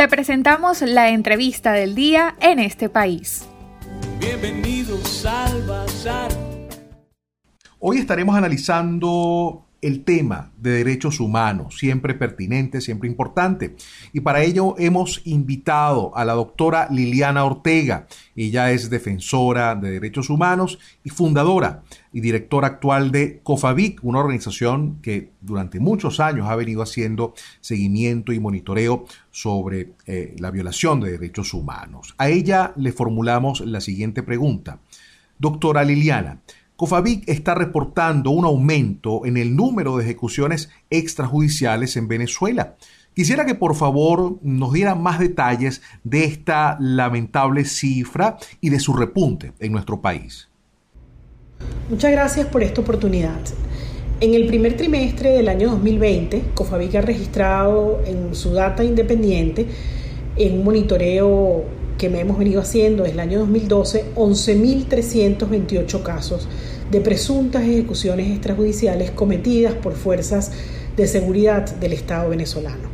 Te presentamos la entrevista del día en este país. Bienvenidos al Bazar. Hoy estaremos analizando el tema de derechos humanos, siempre pertinente, siempre importante. Y para ello hemos invitado a la doctora Liliana Ortega. Ella es defensora de derechos humanos y fundadora y directora actual de COFAVIC, una organización que durante muchos años ha venido haciendo seguimiento y monitoreo sobre eh, la violación de derechos humanos. A ella le formulamos la siguiente pregunta. Doctora Liliana, COFAVIC está reportando un aumento en el número de ejecuciones extrajudiciales en Venezuela. Quisiera que por favor nos diera más detalles de esta lamentable cifra y de su repunte en nuestro país. Muchas gracias por esta oportunidad. En el primer trimestre del año 2020, COFAVIC ha registrado en su data independiente, en un monitoreo que me hemos venido haciendo desde el año 2012, 11.328 casos de presuntas ejecuciones extrajudiciales cometidas por fuerzas de seguridad del Estado venezolano.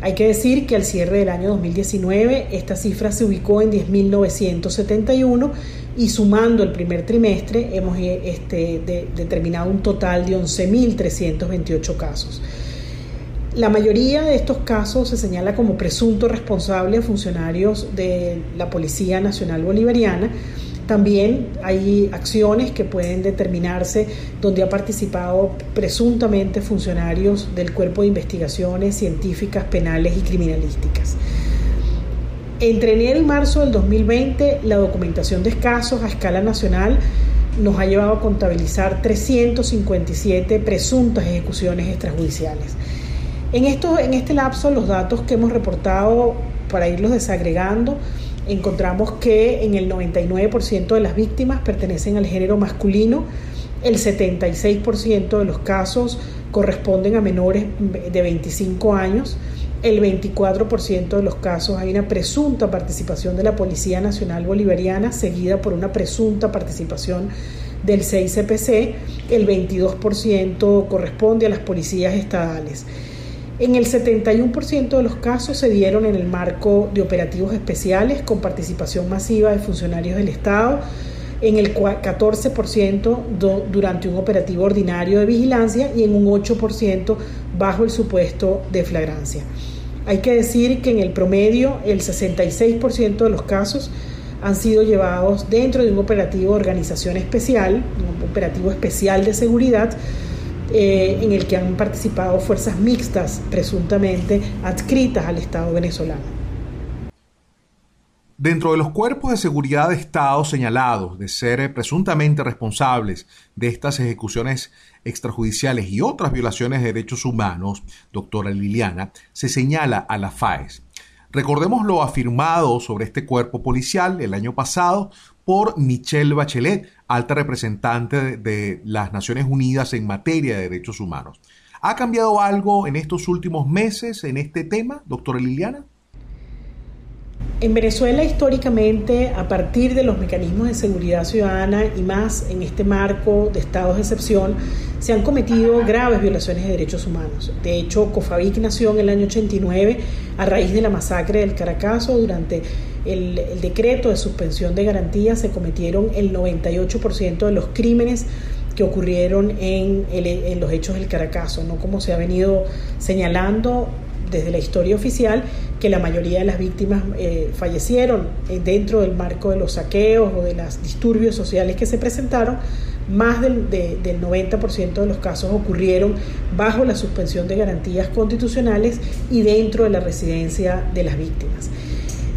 Hay que decir que al cierre del año 2019 esta cifra se ubicó en 10.971 y sumando el primer trimestre hemos este, determinado un total de 11.328 casos. La mayoría de estos casos se señala como presunto responsable a funcionarios de la Policía Nacional Bolivariana. También hay acciones que pueden determinarse donde ha participado presuntamente funcionarios del Cuerpo de Investigaciones Científicas, Penales y Criminalísticas. Entre enero y marzo del 2020, la documentación de casos a escala nacional nos ha llevado a contabilizar 357 presuntas ejecuciones extrajudiciales. En, esto, en este lapso, los datos que hemos reportado, para irlos desagregando, encontramos que en el 99% de las víctimas pertenecen al género masculino, el 76% de los casos corresponden a menores de 25 años, el 24% de los casos hay una presunta participación de la Policía Nacional Bolivariana, seguida por una presunta participación del 6CPC, el 22% corresponde a las policías estadales. En el 71% de los casos se dieron en el marco de operativos especiales con participación masiva de funcionarios del Estado, en el 14% durante un operativo ordinario de vigilancia y en un 8% bajo el supuesto de flagrancia. Hay que decir que en el promedio el 66% de los casos han sido llevados dentro de un operativo de organización especial, un operativo especial de seguridad, eh, en el que han participado fuerzas mixtas presuntamente adscritas al Estado venezolano. Dentro de los cuerpos de seguridad de Estado señalados de ser presuntamente responsables de estas ejecuciones extrajudiciales y otras violaciones de derechos humanos, doctora Liliana, se señala a la FAES. Recordemos lo afirmado sobre este cuerpo policial el año pasado por Michelle Bachelet, alta representante de, las Naciones Unidas en materia de derechos humanos. ¿Ha cambiado algo en estos últimos meses en este tema, doctora Liliana? En Venezuela históricamente, a partir de los mecanismos de seguridad ciudadana y más en este marco de estados de excepción, se han cometido graves violaciones de derechos humanos. De hecho, COFAVIC nació en el año 89 a raíz de la masacre del Caracazo. Durante el, decreto de suspensión de garantías se cometieron el 98% de los crímenes que ocurrieron en, en los hechos del Caracazo, no como se ha venido señalando desde la historia oficial que la mayoría de las víctimas eh, fallecieron eh, dentro del marco de los saqueos o de los disturbios sociales que se presentaron, más del, del 90% de los casos ocurrieron bajo la suspensión de garantías constitucionales y dentro de la residencia de las víctimas.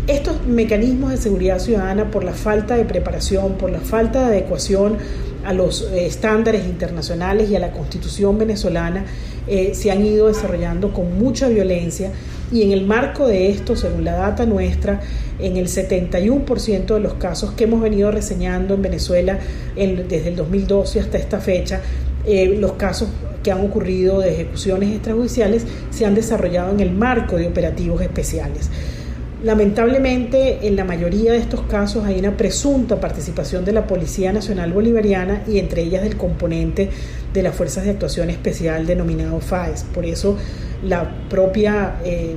Estos mecanismos de seguridad ciudadana, por la falta de preparación, por la falta de adecuación a los eh, estándares internacionales y a la constitución venezolana, se han ido desarrollando con mucha violencia y en el marco de esto, según la data nuestra, en el 71% de los casos que hemos venido reseñando en Venezuela desde el 2012 hasta esta fecha, eh, los casos que han ocurrido de ejecuciones extrajudiciales se han desarrollado en el marco de operativos especiales. Lamentablemente, en la mayoría de estos casos hay una presunta participación de la Policía Nacional Bolivariana y entre ellas del componente de las Fuerzas de Actuación Especial denominado FAES. Por eso, la propia eh,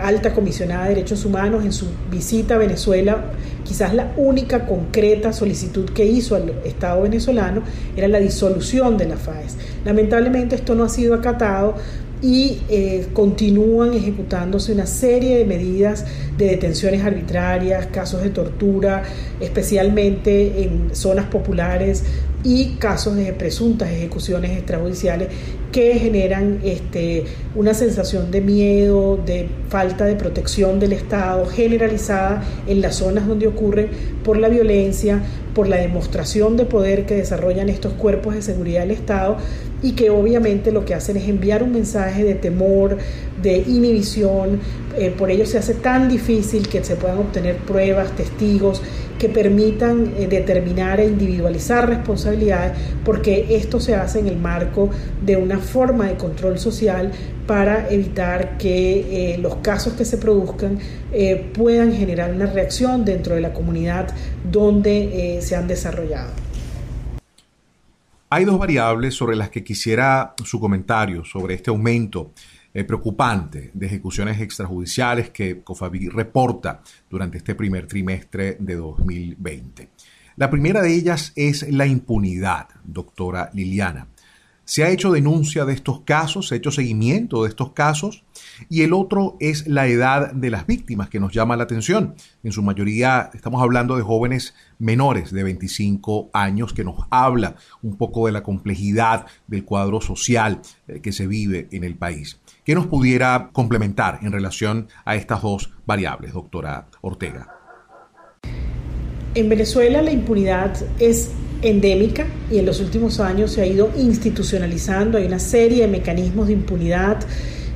alta comisionada de derechos humanos en su visita a Venezuela, quizás la única concreta solicitud que hizo al Estado venezolano era la disolución de la FAES. Lamentablemente esto no ha sido acatado y eh, continúan ejecutándose una serie de medidas de detenciones arbitrarias, casos de tortura, especialmente en zonas populares y casos de presuntas ejecuciones extrajudiciales que generan este, una sensación de miedo, de falta de protección del Estado generalizada en las zonas donde ocurren por la violencia, por la demostración de poder que desarrollan estos cuerpos de seguridad del Estado y que obviamente lo que hacen es enviar un mensaje de temor, de inhibición, eh, por ello se hace tan difícil que se puedan obtener pruebas, testigos que permitan eh, determinar e individualizar responsabilidades, porque esto se hace en el marco de una forma de control social para evitar que eh, los casos que se produzcan puedan generar una reacción dentro de la comunidad donde se han desarrollado. Hay dos variables sobre las que quisiera su comentario sobre este aumento eh, preocupante de ejecuciones extrajudiciales que COFABI reporta durante este primer trimestre de 2020. La primera de ellas es la impunidad, doctora Liliana. Se ha hecho denuncia de estos casos, se ha hecho seguimiento de estos casos y el otro es la edad de las víctimas que nos llama la atención. En su mayoría estamos hablando de jóvenes menores de 25 años que nos habla un poco de la complejidad del cuadro social eh, que se vive en el país. ¿Qué nos pudiera complementar en relación a estas dos variables, doctora Ortega? En Venezuela la impunidad es endémica y en los últimos años se ha ido institucionalizando. Hay una serie de mecanismos de impunidad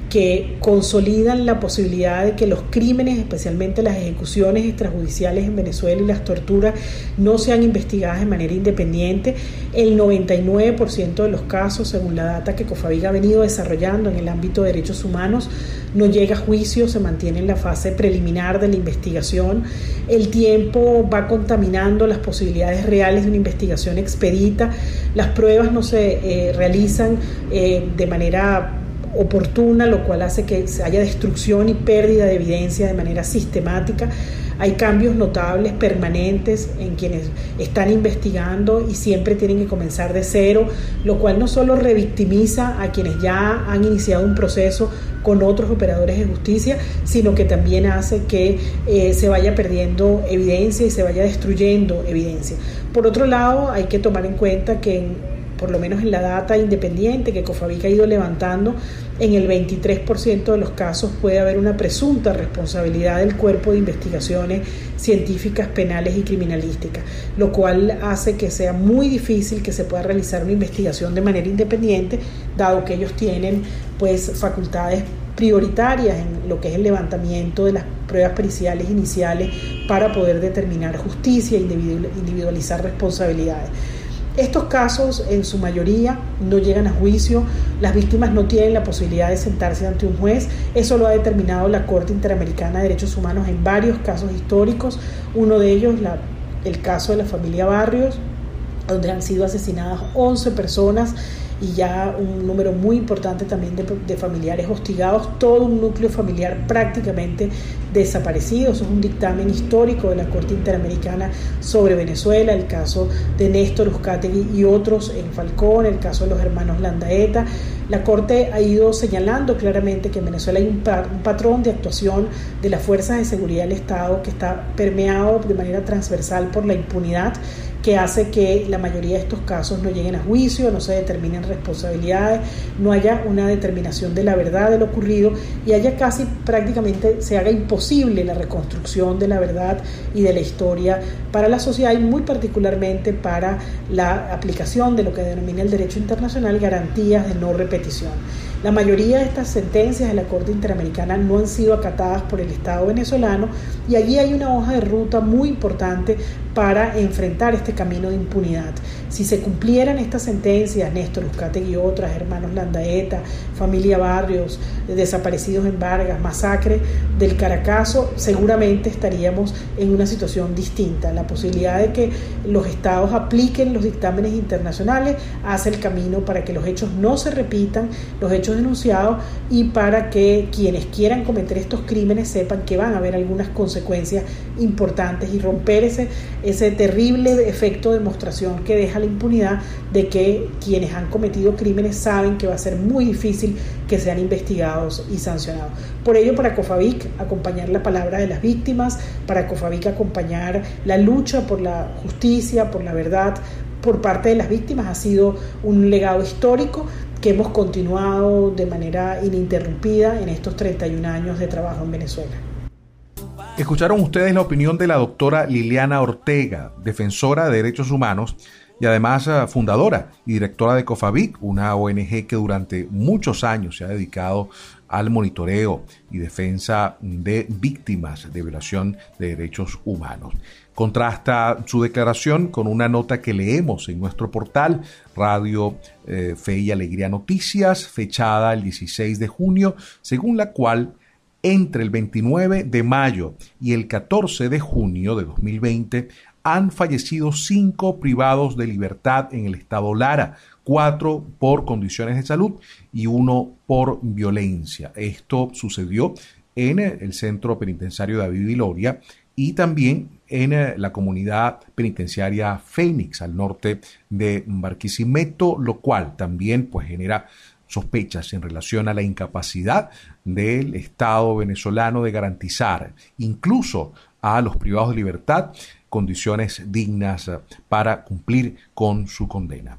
que consolidan la posibilidad de que los crímenes, especialmente las ejecuciones extrajudiciales en Venezuela y las torturas, no sean investigadas de manera independiente. El 99% de los casos, según la data que Cofaviga ha venido desarrollando en el ámbito de derechos humanos, no llega a juicio, se mantiene en la fase preliminar de la investigación. El tiempo va contaminando las posibilidades reales de una investigación expedita. Las pruebas no se eh, realizan eh, de manera oportuna, lo cual hace que haya destrucción y pérdida de evidencia de manera sistemática. Hay cambios notables, permanentes, en quienes están investigando y siempre tienen que comenzar de cero, lo cual no solo revictimiza a quienes ya han iniciado un proceso con otros operadores de justicia, sino que también hace que eh, se vaya perdiendo evidencia y se vaya destruyendo evidencia. Por otro lado, hay que tomar en cuenta que por lo menos en la data independiente que Cofavic ha ido levantando, en el 23% de los casos puede haber una presunta responsabilidad del cuerpo de investigaciones científicas, penales y criminalísticas, lo cual hace que sea muy difícil que se pueda realizar una investigación de manera independiente, dado que ellos tienen pues facultades prioritarias en lo que es el levantamiento de las pruebas periciales iniciales para poder determinar justicia e individualizar responsabilidades. Estos casos en su mayoría no llegan a juicio, las víctimas no tienen la posibilidad de sentarse ante un juez, eso lo ha determinado la Corte Interamericana de Derechos Humanos en varios casos históricos, uno de ellos el caso de la familia Barrios, donde han sido asesinadas 11 personas y ya un número muy importante también de, familiares hostigados, todo un núcleo familiar prácticamente desaparecido. Eso es un dictamen histórico de la Corte Interamericana sobre Venezuela, el caso de Néstor Uzcategui y otros en Falcón, el caso de los hermanos Landaeta. La Corte ha ido señalando claramente que en Venezuela hay un, un patrón de actuación de las fuerzas de seguridad del Estado que está permeado de manera transversal por la impunidad que hace que la mayoría de estos casos no lleguen a juicio, no se determinen responsabilidades, no haya una determinación de la verdad de lo ocurrido y haya casi prácticamente se haga imposible la reconstrucción de la verdad y de la historia para la sociedad y muy particularmente para la aplicación de lo que denomina el derecho internacional garantías de no repetición. La mayoría de estas sentencias de la Corte Interamericana no han sido acatadas por el Estado venezolano y allí hay una hoja de ruta muy importante para enfrentar este camino de impunidad. Si se cumplieran estas sentencias, Néstor Uzcategui y otras, hermanos Landaeta, familia Barrios, desaparecidos en Vargas, masacre del Caracazo, seguramente estaríamos en una situación distinta. La posibilidad de que los estados apliquen los dictámenes internacionales hace el camino para que los hechos no se repitan, los hechos hechos denunciados y para que quienes quieran cometer estos crímenes sepan que van a haber algunas consecuencias importantes y romper ese, ese terrible efecto de demostración que deja la impunidad de que quienes han cometido crímenes saben que va a ser muy difícil que sean investigados y sancionados. Por ello, para COFAVIC, acompañar la palabra de las víctimas, para COFAVIC acompañar la lucha por la justicia, por la verdad, por parte de las víctimas ha sido un legado histórico que hemos continuado de manera ininterrumpida en estos 31 años de trabajo en Venezuela. Escucharon ustedes la opinión de la doctora Liliana Ortega, defensora de derechos humanos y además eh, fundadora y directora de COFAVIC, una ONG que durante muchos años se ha dedicado al monitoreo y defensa de víctimas de violación de derechos humanos. Contrasta su declaración con una nota que leemos en nuestro portal Radio eh, Fe y Alegría Noticias, fechada el 16 de junio, según la cual entre el 29 de mayo y el 14 de junio de 2020 han fallecido cinco privados de libertad en el estado Lara, cuatro por condiciones de salud y uno por violencia. Esto sucedió en el centro penitenciario David Viloria y también en eh, la comunidad penitenciaria Fénix al norte de Barquisimeto, lo cual también pues genera sospechas en relación a la incapacidad del Estado venezolano de garantizar incluso a los privados de libertad condiciones dignas para cumplir con su condena.